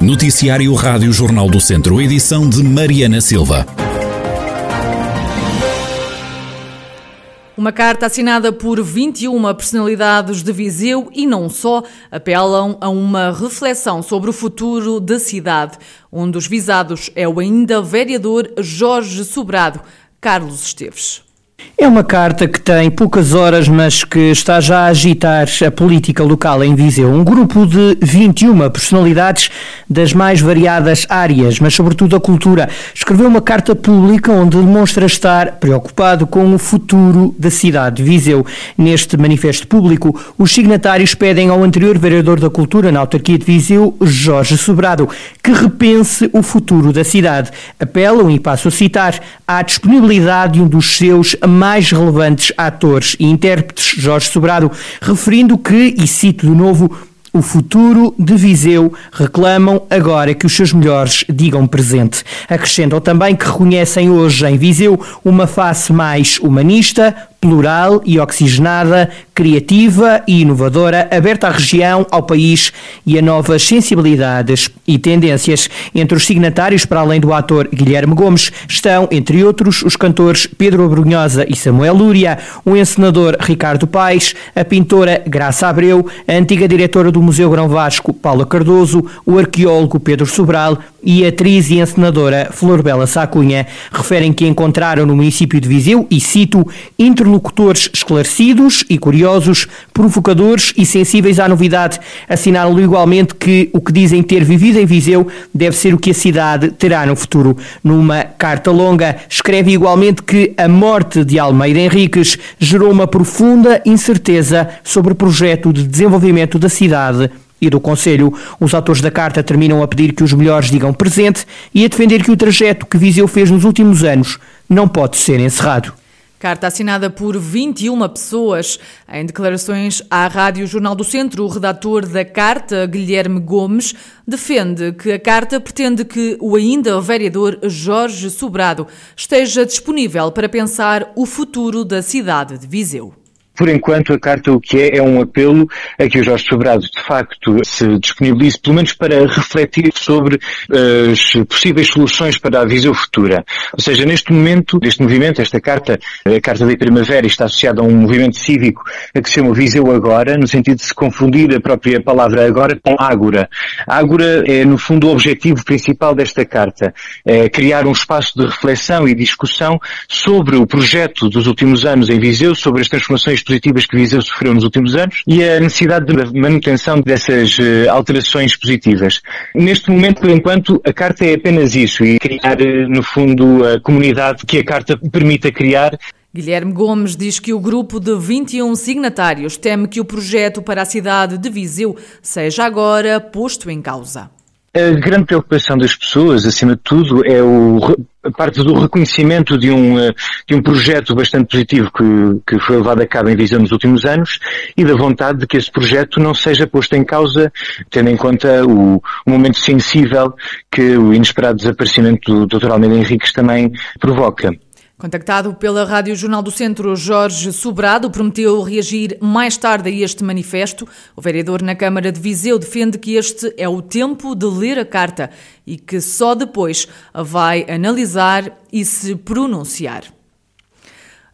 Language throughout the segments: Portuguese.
Noticiário Rádio Jornal do Centro, edição de Mariana Silva. Uma carta assinada por 21 personalidades de Viseu e não só apelam a uma reflexão sobre o futuro da cidade. Um dos visados é o ainda vereador Jorge Sobrado, Carlos Esteves. É uma carta que tem poucas horas, mas que está já a agitar a política local em Viseu. Um grupo de 21 personalidades das mais variadas áreas, mas sobretudo a cultura, escreveu uma carta pública onde demonstra estar preocupado com o futuro da cidade de Viseu. Neste manifesto público, os signatários pedem ao anterior vereador da Cultura na autarquia de Viseu, Jorge Sobrado, que repense o futuro da cidade. Apelam, e passo a citar, à disponibilidade de um dos seus mais relevantes atores e intérpretes, Jorge Sobrado, referindo que, e cito de novo, o futuro de Viseu reclamam agora que os seus melhores digam presente. Acrescentam também que reconhecem hoje em Viseu uma face mais humanista, plural e oxigenada, criativa e inovadora, aberta à região, ao país e a novas sensibilidades e tendências. Entre os signatários, para além do ator Guilherme Gomes, estão, entre outros, os cantores Pedro Abrunhosa e Samuel Lúria, o encenador Ricardo Paes, a pintora Graça Abreu, a antiga diretora do Museu Grão Vasco, Paula Cardoso, o arqueólogo Pedro Sobral e a atriz e encenadora Flor Bela Sacunha. Referem que encontraram no município de Viseu, e cito, interlocutores esclarecidos e curiosos, provocadores e sensíveis à novidade. Assinaram igualmente que o que dizem ter vivido em Viseu deve ser o que a cidade terá no futuro. Numa carta longa, escreve igualmente que a morte de Almeida Henriques gerou uma profunda incerteza sobre o projeto de desenvolvimento da cidade e do Conselho. Os autores da carta terminam a pedir que os melhores digam presente e a defender que o trajeto que Viseu fez nos últimos anos não pode ser encerrado. Carta assinada por 21 pessoas. Em declarações à Rádio Jornal do Centro, o redator da carta, Guilherme Gomes, defende que a carta pretende que o ainda vereador Jorge Sobrado esteja disponível para pensar o futuro da cidade de Viseu. Por enquanto, a carta o que é é um apelo a que o Jorge Sobrado, de facto, se disponibilize, pelo menos para refletir sobre eh, as possíveis soluções para a visão futura. Ou seja, neste momento, este movimento, esta carta, a Carta da Primavera, está associada a um movimento cívico a que se chama Viseu Agora, no sentido de se confundir a própria palavra agora com Ágora. Ágora é, no fundo, o objetivo principal desta carta. É criar um espaço de reflexão e discussão sobre o projeto dos últimos anos em Viseu, sobre as transformações positivas que Viseu sofreu nos últimos anos e a necessidade de manutenção dessas eh, alterações positivas. Neste momento, por enquanto, a Carta é apenas isso e criar, eh, no fundo, a comunidade que a Carta permita criar Guilherme Gomes diz que o grupo de 21 signatários teme que o projeto para a cidade de Viseu seja agora posto em causa. A grande preocupação das pessoas, acima de tudo, é o, parte do reconhecimento de um, eh, de um projeto bastante positivo que, que foi levado a cabo em Visão nos últimos anos e da vontade de que esse projeto não seja posto em causa, tendo em conta o, o momento sensível que o inesperado desaparecimento do Dr. Almeida Henriques também provoca. Contactado pela Rádio Jornal do Centro, Jorge Sobrado prometeu reagir mais tarde a este manifesto. O vereador na Câmara de Viseu defende que este é o tempo de ler a carta e que só depois a vai analisar e se pronunciar.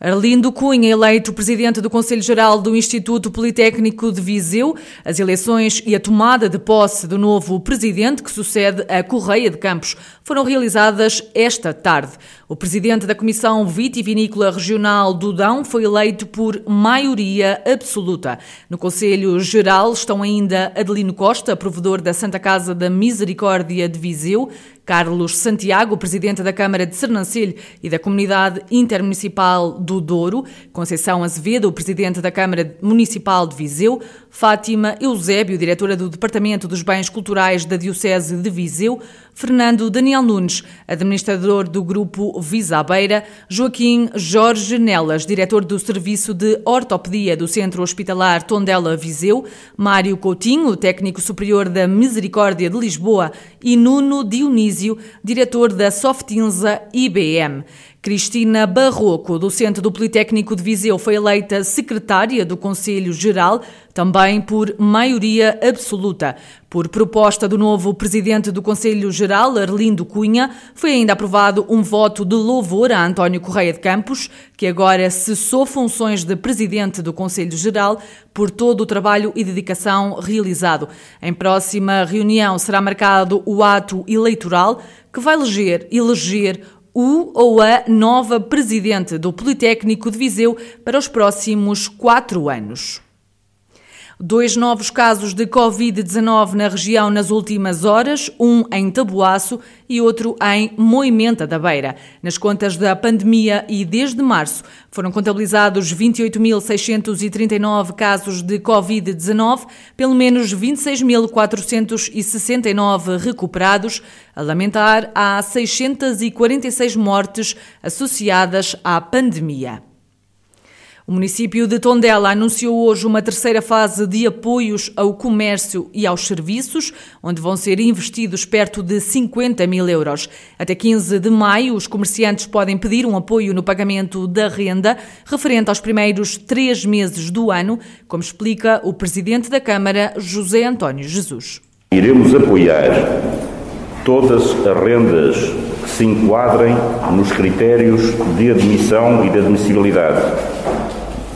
Arlindo Cunha, eleito presidente do Conselho Geral do Instituto Politécnico de Viseu, as eleições e a tomada de posse do novo presidente que sucede a Correia de Campos foram realizadas esta tarde. O presidente da Comissão Vitivinícola Regional do Dão foi eleito por maioria absoluta. No Conselho Geral estão ainda Adelino Costa, provedor da Santa Casa da Misericórdia de Viseu, Carlos Santiago, presidente da Câmara de Sernancelho e da Comunidade Intermunicipal do Douro, Conceição Azevedo, presidente da Câmara Municipal de Viseu, Fátima Eusébio, diretora do Departamento dos Bens Culturais da Diocese de Viseu, Fernando Daniel Nunes, administrador do Grupo Visa Beira, Joaquim Jorge Nelas, diretor do Serviço de Ortopedia do Centro Hospitalar Tondela Viseu, Mário Coutinho, técnico superior da Misericórdia de Lisboa e Nuno Dionísio, diretor da Softinza IBM. Cristina Barroco, docente do Politécnico de Viseu, foi eleita secretária do Conselho Geral, também por maioria absoluta. Por proposta do novo presidente do Conselho Geral, Arlindo Cunha, foi ainda aprovado um voto de louvor a António Correia de Campos, que agora cessou funções de presidente do Conselho Geral por todo o trabalho e dedicação realizado. Em próxima reunião será marcado o ato eleitoral que vai eleger, eleger o ou a nova presidente do Politécnico de Viseu para os próximos quatro anos. Dois novos casos de Covid-19 na região nas últimas horas, um em Tabuaço e outro em Moimenta da Beira. Nas contas da pandemia e desde março foram contabilizados 28.639 casos de Covid-19, pelo menos 26.469 recuperados. A lamentar, há 646 mortes associadas à pandemia. O município de Tondela anunciou hoje uma terceira fase de apoios ao comércio e aos serviços, onde vão ser investidos perto de 50 mil euros. Até 15 de maio, os comerciantes podem pedir um apoio no pagamento da renda referente aos primeiros três meses do ano, como explica o presidente da Câmara, José António Jesus. Iremos apoiar todas as rendas que se enquadrem nos critérios de admissão e de admissibilidade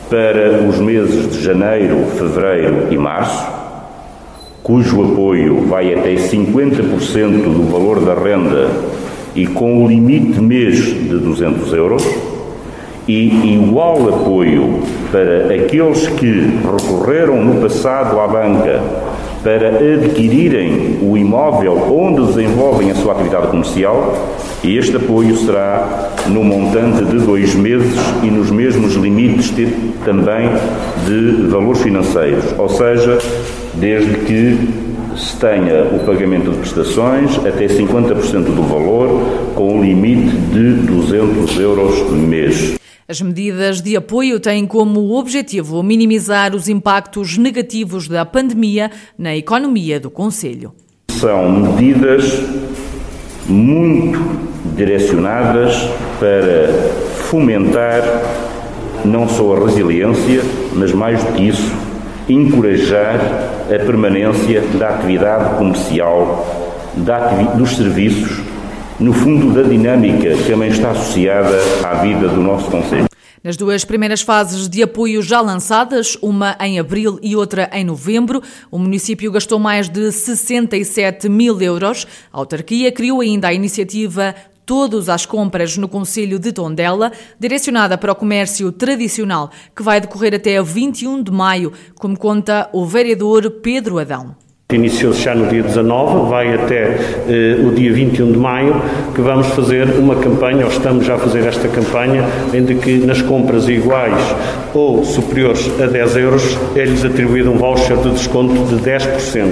para os meses de janeiro, fevereiro e março, cujo apoio vai até 50% do valor da renda e com o limite mês de 200 euros, e igual apoio para aqueles que recorreram no passado à banca para adquirirem o imóvel onde desenvolvem a sua atividade comercial e este apoio será no montante de dois meses e nos mesmos limites também de valores financeiros, ou seja, desde que se tenha o pagamento de prestações até 50% do valor, com um limite de 200 euros mês. As medidas de apoio têm como objetivo minimizar os impactos negativos da pandemia na economia do Conselho. São medidas muito direcionadas para fomentar não só a resiliência, mas mais do que isso, encorajar a permanência da atividade comercial, da, dos serviços, no fundo da dinâmica que também está associada à vida do nosso Conselho. Nas duas primeiras fases de apoio já lançadas, uma em abril e outra em novembro, o município gastou mais de 67 mil euros. A autarquia criou ainda a iniciativa Todos às Compras no Conselho de Tondela, direcionada para o comércio tradicional, que vai decorrer até 21 de maio, como conta o vereador Pedro Adão. Iniciou-se já no dia 19, vai até eh, o dia 21 de maio, que vamos fazer uma campanha, ou estamos já a fazer esta campanha, em que nas compras iguais ou superiores a 10 euros é-lhes atribuído um voucher de desconto de 10%.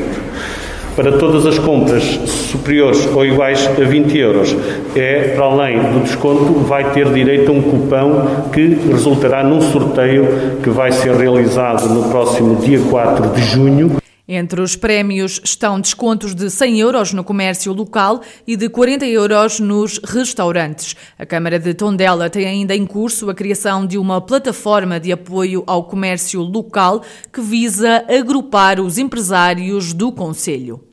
Para todas as compras superiores ou iguais a 20 euros, é, para além do desconto, vai ter direito a um cupão que resultará num sorteio que vai ser realizado no próximo dia 4 de junho. Entre os prémios estão descontos de 100 euros no comércio local e de 40 euros nos restaurantes. A Câmara de Tondela tem ainda em curso a criação de uma plataforma de apoio ao comércio local que visa agrupar os empresários do Conselho.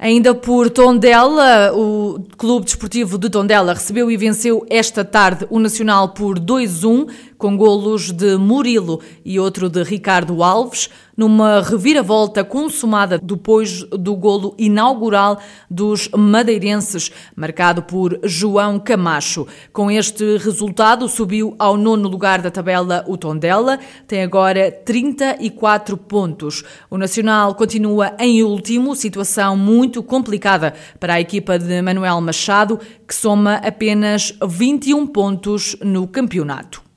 Ainda por Tondela, o Clube Desportivo de Tondela recebeu e venceu esta tarde o Nacional por 2-1, com golos de Murilo e outro de Ricardo Alves, numa reviravolta consumada depois do golo inaugural dos madeirenses, marcado por João Camacho. Com este resultado, subiu ao nono lugar da tabela o Tondela, tem agora 34 pontos. O Nacional continua em último, situação muito complicada para a equipa de Manuel Machado, que soma apenas 21 pontos no campeonato.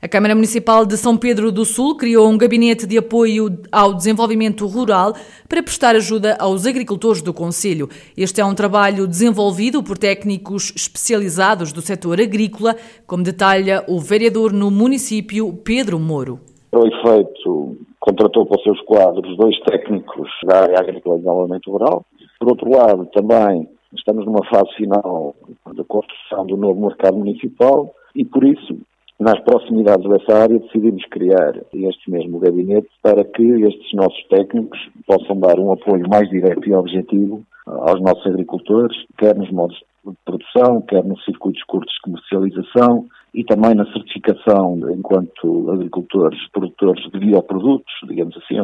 A Câmara Municipal de São Pedro do Sul criou um gabinete de apoio ao desenvolvimento rural para prestar ajuda aos agricultores do Conselho. Este é um trabalho desenvolvido por técnicos especializados do setor agrícola, como detalha o vereador no município, Pedro Moro. O efeito, contratou para os seus quadros dois técnicos da área agrícola e desenvolvimento rural. Por outro lado, também estamos numa fase final da construção do novo mercado municipal e, por isso, nas proximidades dessa área, decidimos criar este mesmo gabinete para que estes nossos técnicos possam dar um apoio mais direto e objetivo aos nossos agricultores, quer nos modos de produção, quer nos circuitos curtos de comercialização e também na certificação enquanto agricultores, produtores de bioprodutos, digamos assim,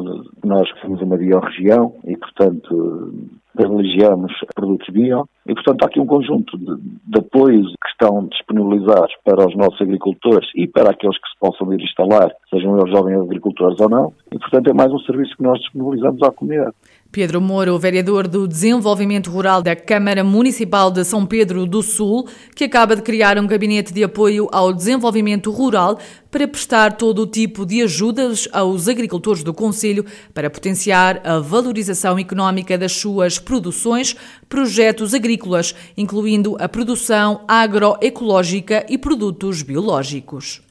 nós somos uma biorregião e, portanto, privilegiamos produtos bio e, portanto, há aqui um conjunto de, de, apoios que estão disponibilizados para os nossos agricultores e para aqueles que se possam ir instalar, sejam eles jovens agricultores ou não, e, portanto, é mais um serviço que nós disponibilizamos à comunidade. Pedro Moura, vereador do Desenvolvimento Rural da Câmara Municipal de São Pedro do Sul, que acaba de criar um gabinete de apoio ao desenvolvimento rural para prestar todo o tipo de ajudas aos agricultores do Conselho para potenciar a valorização económica das suas produções, projetos agrícolas, incluindo a produção agroecológica e produtos biológicos.